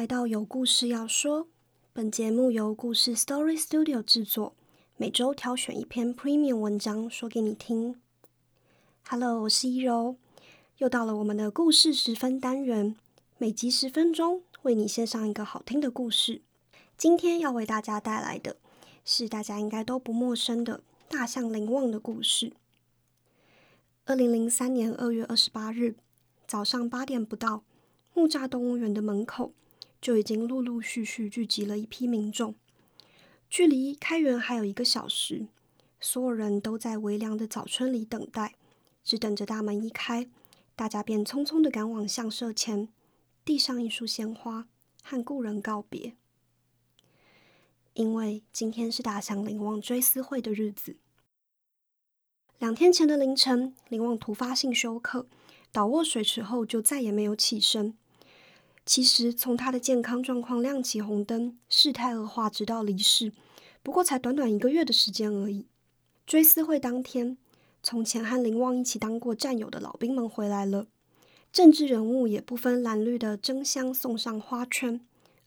来到有故事要说。本节目由故事 Story Studio 制作，每周挑选一篇 Premium 文章说给你听。Hello，我是一柔，又到了我们的故事十分单元，每集十分钟，为你献上一个好听的故事。今天要为大家带来的是大家应该都不陌生的大象林旺的故事。二零零三年二月二十八日早上八点不到。木栅动物园的门口就已经陆陆续续聚集了一批民众。距离开园还有一个小时，所有人都在微凉的早春里等待，只等着大门一开，大家便匆匆的赶往相舍前，递上一束鲜花，和故人告别。因为今天是大象林旺追思会的日子。两天前的凌晨，林旺突发性休克。倒卧水池后就再也没有起身。其实从他的健康状况亮起红灯，事态恶化，直到离世，不过才短短一个月的时间而已。追思会当天，从前和林旺一起当过战友的老兵们回来了，政治人物也不分蓝绿的争相送上花圈，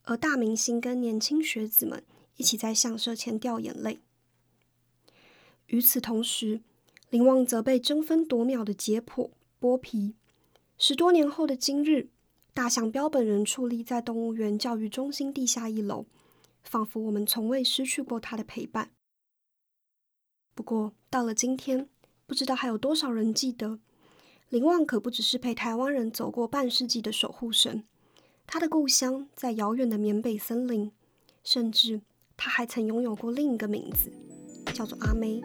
而大明星跟年轻学子们一起在相社前掉眼泪。与此同时，林旺则被争分夺秒的解剖。剥皮。十多年后的今日，大象标本人矗立在动物园教育中心地下一楼，仿佛我们从未失去过他的陪伴。不过，到了今天，不知道还有多少人记得，林旺可不只是陪台湾人走过半世纪的守护神，他的故乡在遥远的缅北森林，甚至他还曾拥有过另一个名字，叫做阿妹。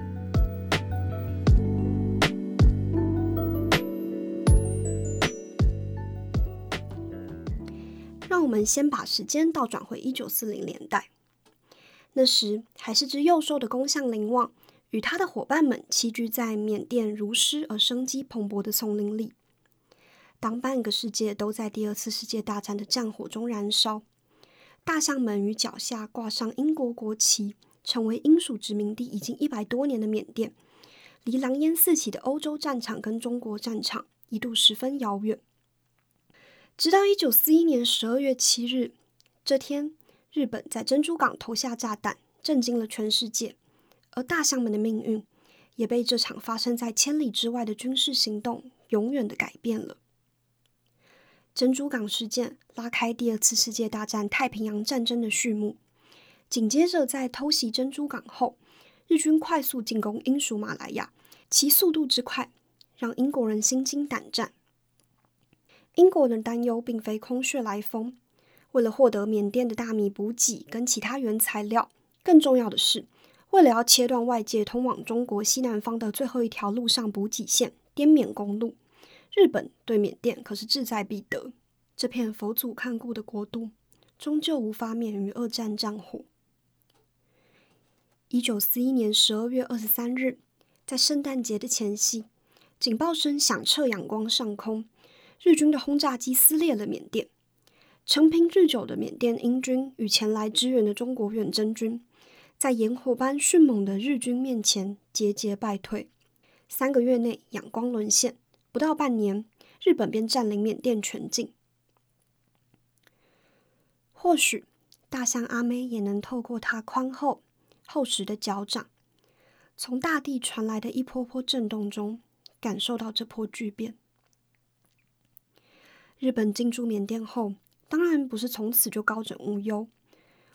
让我们先把时间倒转回一九四零年代，那时还是只幼兽的公象林旺，与他的伙伴们栖居在缅甸如诗而生机蓬勃的丛林里。当半个世界都在第二次世界大战的战火中燃烧，大象们与脚下挂上英国国旗、成为英属殖民地已经一百多年的缅甸，离狼烟四起的欧洲战场跟中国战场一度十分遥远。直到一九四一年十二月七日，这天，日本在珍珠港投下炸弹，震惊了全世界。而大象们的命运，也被这场发生在千里之外的军事行动永远的改变了。珍珠港事件拉开第二次世界大战太平洋战争的序幕。紧接着，在偷袭珍珠港后，日军快速进攻英属马来亚，其速度之快，让英国人心惊胆战。英国人担忧并非空穴来风，为了获得缅甸的大米补给跟其他原材料，更重要的是，为了要切断外界通往中国西南方的最后一条陆上补给线——滇缅公路，日本对缅甸可是志在必得。这片佛祖看顾的国度，终究无法免于二战战火。一九四一年十二月二十三日，在圣诞节的前夕，警报声响彻仰光上空。日军的轰炸机撕裂了缅甸，成平日久的缅甸英军与前来支援的中国远征军，在炎火般迅猛的日军面前节节败退。三个月内，仰光沦陷，不到半年，日本便占领缅甸全境。或许，大象阿妹也能透过它宽厚、厚实的脚掌，从大地传来的一波波震动中，感受到这波巨变。日本进驻缅甸后，当然不是从此就高枕无忧。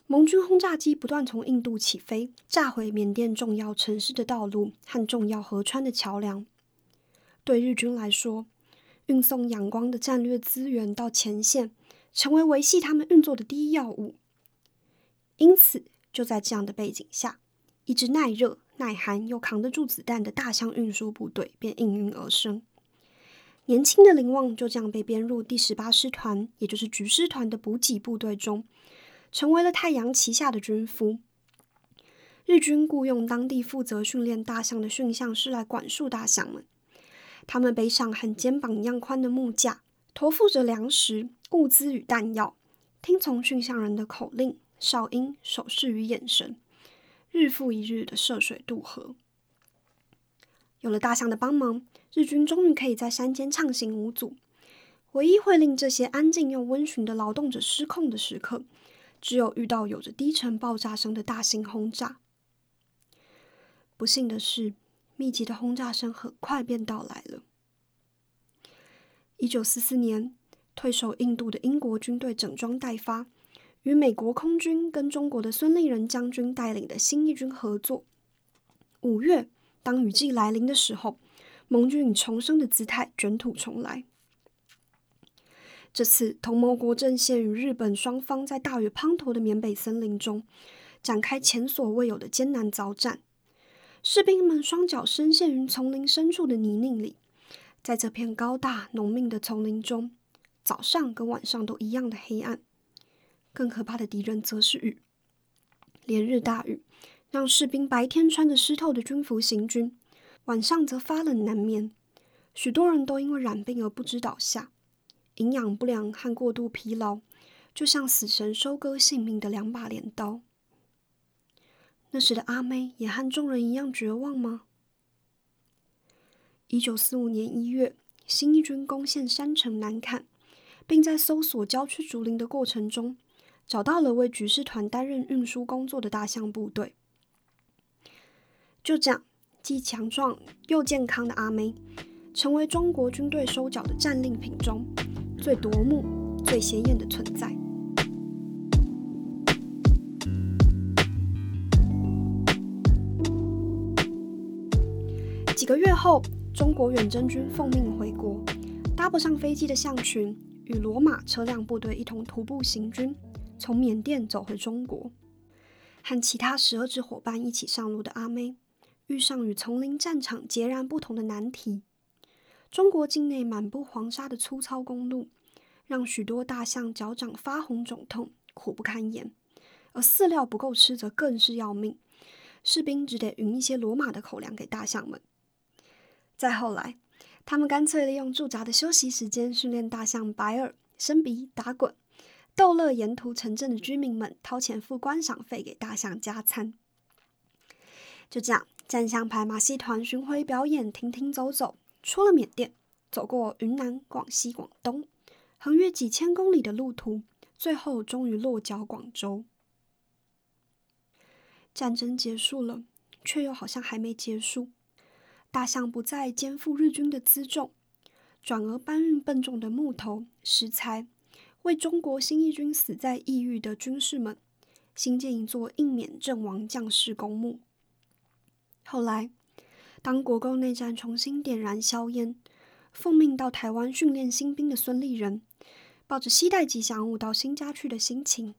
盟军轰炸机不断从印度起飞，炸毁缅甸重要城市的道路和重要河川的桥梁。对日军来说，运送阳光的战略资源到前线，成为维系他们运作的第一要务。因此，就在这样的背景下，一支耐热、耐寒又扛得住子弹的大象运输部队便应运而生。年轻的林旺就这样被编入第十八师团，也就是菊师团的补给部队中，成为了太阳旗下的军夫。日军雇佣当地负责训练大象的驯象师来管束大象们。他们背上和肩膀一样宽的木架，驮负着粮食、物资与弹药，听从驯象人的口令、哨音、手势与眼神，日复一日的涉水渡河。有了大象的帮忙。日军终于可以在山间畅行无阻。唯一会令这些安静又温驯的劳动者失控的时刻，只有遇到有着低沉爆炸声的大型轰炸。不幸的是，密集的轰炸声很快便到来了。一九四四年，退守印度的英国军队整装待发，与美国空军跟中国的孙立人将军带领的新一军合作。五月，当雨季来临的时候，盟军以重生的姿态卷土重来。这次，同盟国阵线与日本双方在大雨滂沱的缅北森林中展开前所未有的艰难遭战。士兵们双脚深陷于丛林深处的泥泞里，在这片高大浓密的丛林中，早上跟晚上都一样的黑暗。更可怕的敌人则是雨，连日大雨让士兵白天穿着湿透的军服行军，晚上则发冷难眠。许多人都因为染病而不知倒下。营养不良和过度疲劳，就像死神收割性命的两把镰刀。那时的阿妹也和众人一样绝望吗？一九四五年一月，新一军攻陷山城南坎，并在搜索郊区竹林的过程中，找到了为举事团担任运输工作的大象部队。就这样，既强壮又健康的阿妹，成为中国军队收缴的战利品中。最夺目、最显眼的存在。几个月后，中国远征军奉命回国，搭不上飞机的象群与罗马车辆部队一同徒步行军，从缅甸走回中国。和其他十二支伙伴一起上路的阿妹，遇上与丛林战场截然不同的难题。中国境内满布黄沙的粗糙公路，让许多大象脚掌发红肿痛，苦不堪言；而饲料不够吃，则更是要命。士兵只得匀一些罗马的口粮给大象们。再后来，他们干脆利用驻扎的休息时间，训练大象白耳、伸鼻、打滚，逗乐沿途城镇的居民们，掏钱付观赏费给大象加餐。就这样，战象牌马戏团巡回表演，停停走走。出了缅甸，走过云南、广西、广东，横越几千公里的路途，最后终于落脚广州。战争结束了，却又好像还没结束。大象不再肩负日军的辎重，转而搬运笨重的木头、石材，为中国新一军死在异域的军士们新建一座印缅阵亡将士公墓。后来。当国共内战重新点燃硝烟，奉命到台湾训练新兵的孙立人，抱着期待吉祥物到新家去的心情，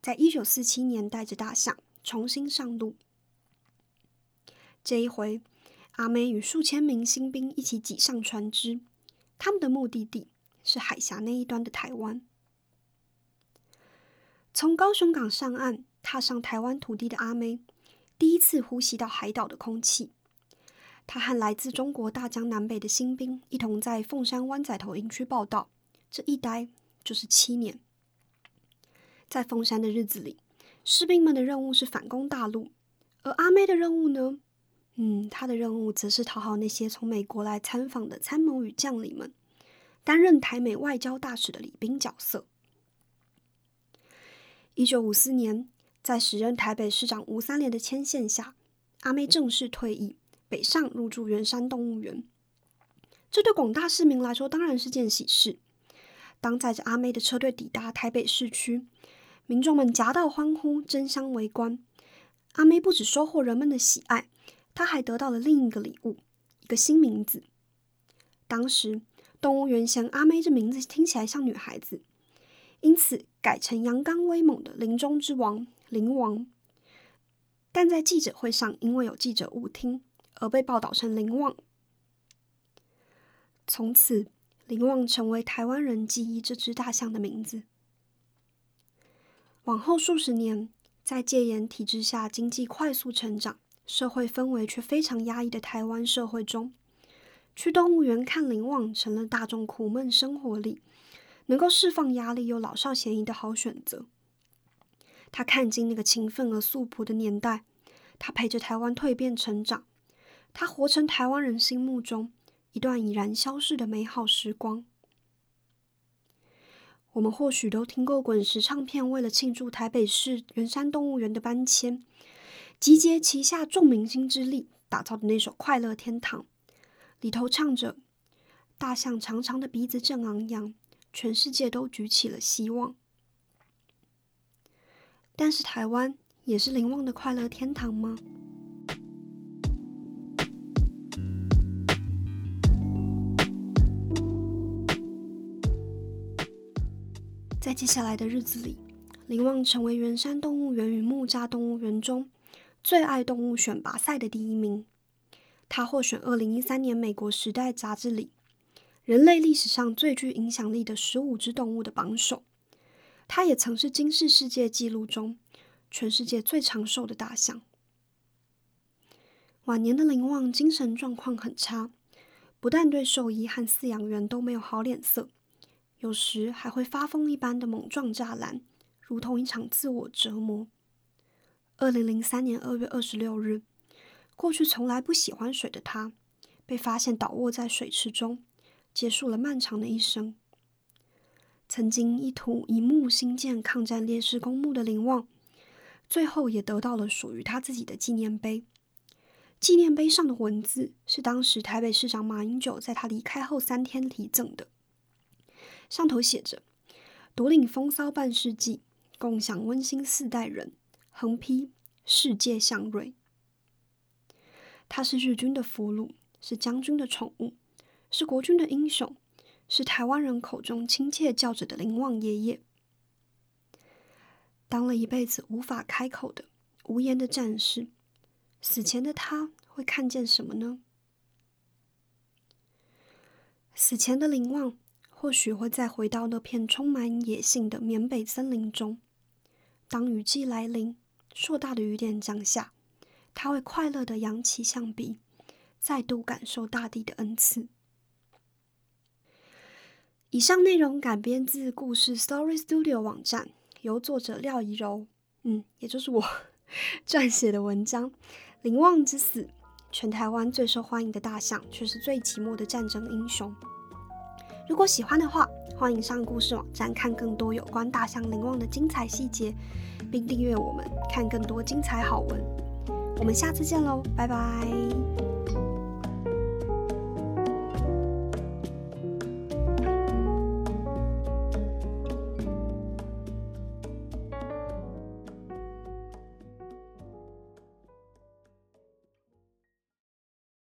在一九四七年带着大象重新上路。这一回，阿美与数千名新兵一起挤上船只，他们的目的地是海峡那一端的台湾。从高雄港上岸，踏上台湾土地的阿美，第一次呼吸到海岛的空气。他和来自中国大江南北的新兵一同在凤山湾仔头营区报道，这一待就是七年。在凤山的日子里，士兵们的任务是反攻大陆，而阿妹的任务呢？嗯，他的任务则是讨好那些从美国来参访的参谋与将领们，担任台美外交大使的礼宾角色。一九五四年，在时任台北市长吴三连的牵线下，阿妹正式退役。北上入住圆山动物园，这对广大市民来说当然是件喜事。当载着阿妹的车队抵达台北市区，民众们夹道欢呼，争相围观。阿妹不止收获人们的喜爱，她还得到了另一个礼物——一个新名字。当时动物园嫌阿妹这名字听起来像女孩子，因此改成阳刚威猛的林中之王林王。但在记者会上，因为有记者误听。而被报道成林旺，从此林旺成为台湾人记忆这只大象的名字。往后数十年，在戒严体制下，经济快速成长，社会氛围却非常压抑的台湾社会中，去动物园看林旺成了大众苦闷生活里能够释放压力又老少咸宜的好选择。他看尽那个勤奋而素朴的年代，他陪着台湾蜕变成长。他活成台湾人心目中一段已然消逝的美好时光。我们或许都听过滚石唱片为了庆祝台北市圆山动物园的搬迁，集结旗下众明星之力打造的那首《快乐天堂》，里头唱着“大象长长的鼻子正昂扬，全世界都举起了希望”。但是台湾也是林旺的快乐天堂吗？在接下来的日子里，林旺成为圆山动物园与木栅动物园中最爱动物选拔赛的第一名。他获选二零一三年美国《时代》杂志里人类历史上最具影响力的十五只动物的榜首。他也曾是金氏世界纪录中全世界最长寿的大象。晚年的林旺精神状况很差，不但对兽医和饲养员都没有好脸色。有时还会发疯一般的猛撞栅栏，如同一场自我折磨。二零零三年二月二十六日，过去从来不喜欢水的他，被发现倒卧在水池中，结束了漫长的一生。曾经一土一木兴建抗战烈士公墓的林旺，最后也得到了属于他自己的纪念碑。纪念碑上的文字是当时台北市长马英九在他离开后三天题赠的。上头写着：“独领风骚半世纪，共享温馨四代人，横批世界祥瑞。”他是日军的俘虏，是将军的宠物，是国军的英雄，是台湾人口中亲切叫着的林旺爷爷。当了一辈子无法开口的无言的战士，死前的他会看见什么呢？死前的林旺。或许会再回到那片充满野性的缅北森林中。当雨季来临，硕大的雨点降下，他会快乐的扬起象鼻，再度感受大地的恩赐。以上内容改编自故事 Story Studio 网站，由作者廖怡柔，嗯，也就是我撰写的文章。林旺之死，全台湾最受欢迎的大象，却是最寂寞的战争英雄。如果喜欢的话，欢迎上故事网站看更多有关大象林旺的精彩细节，并订阅我们看更多精彩好文。我们下次见喽，拜拜。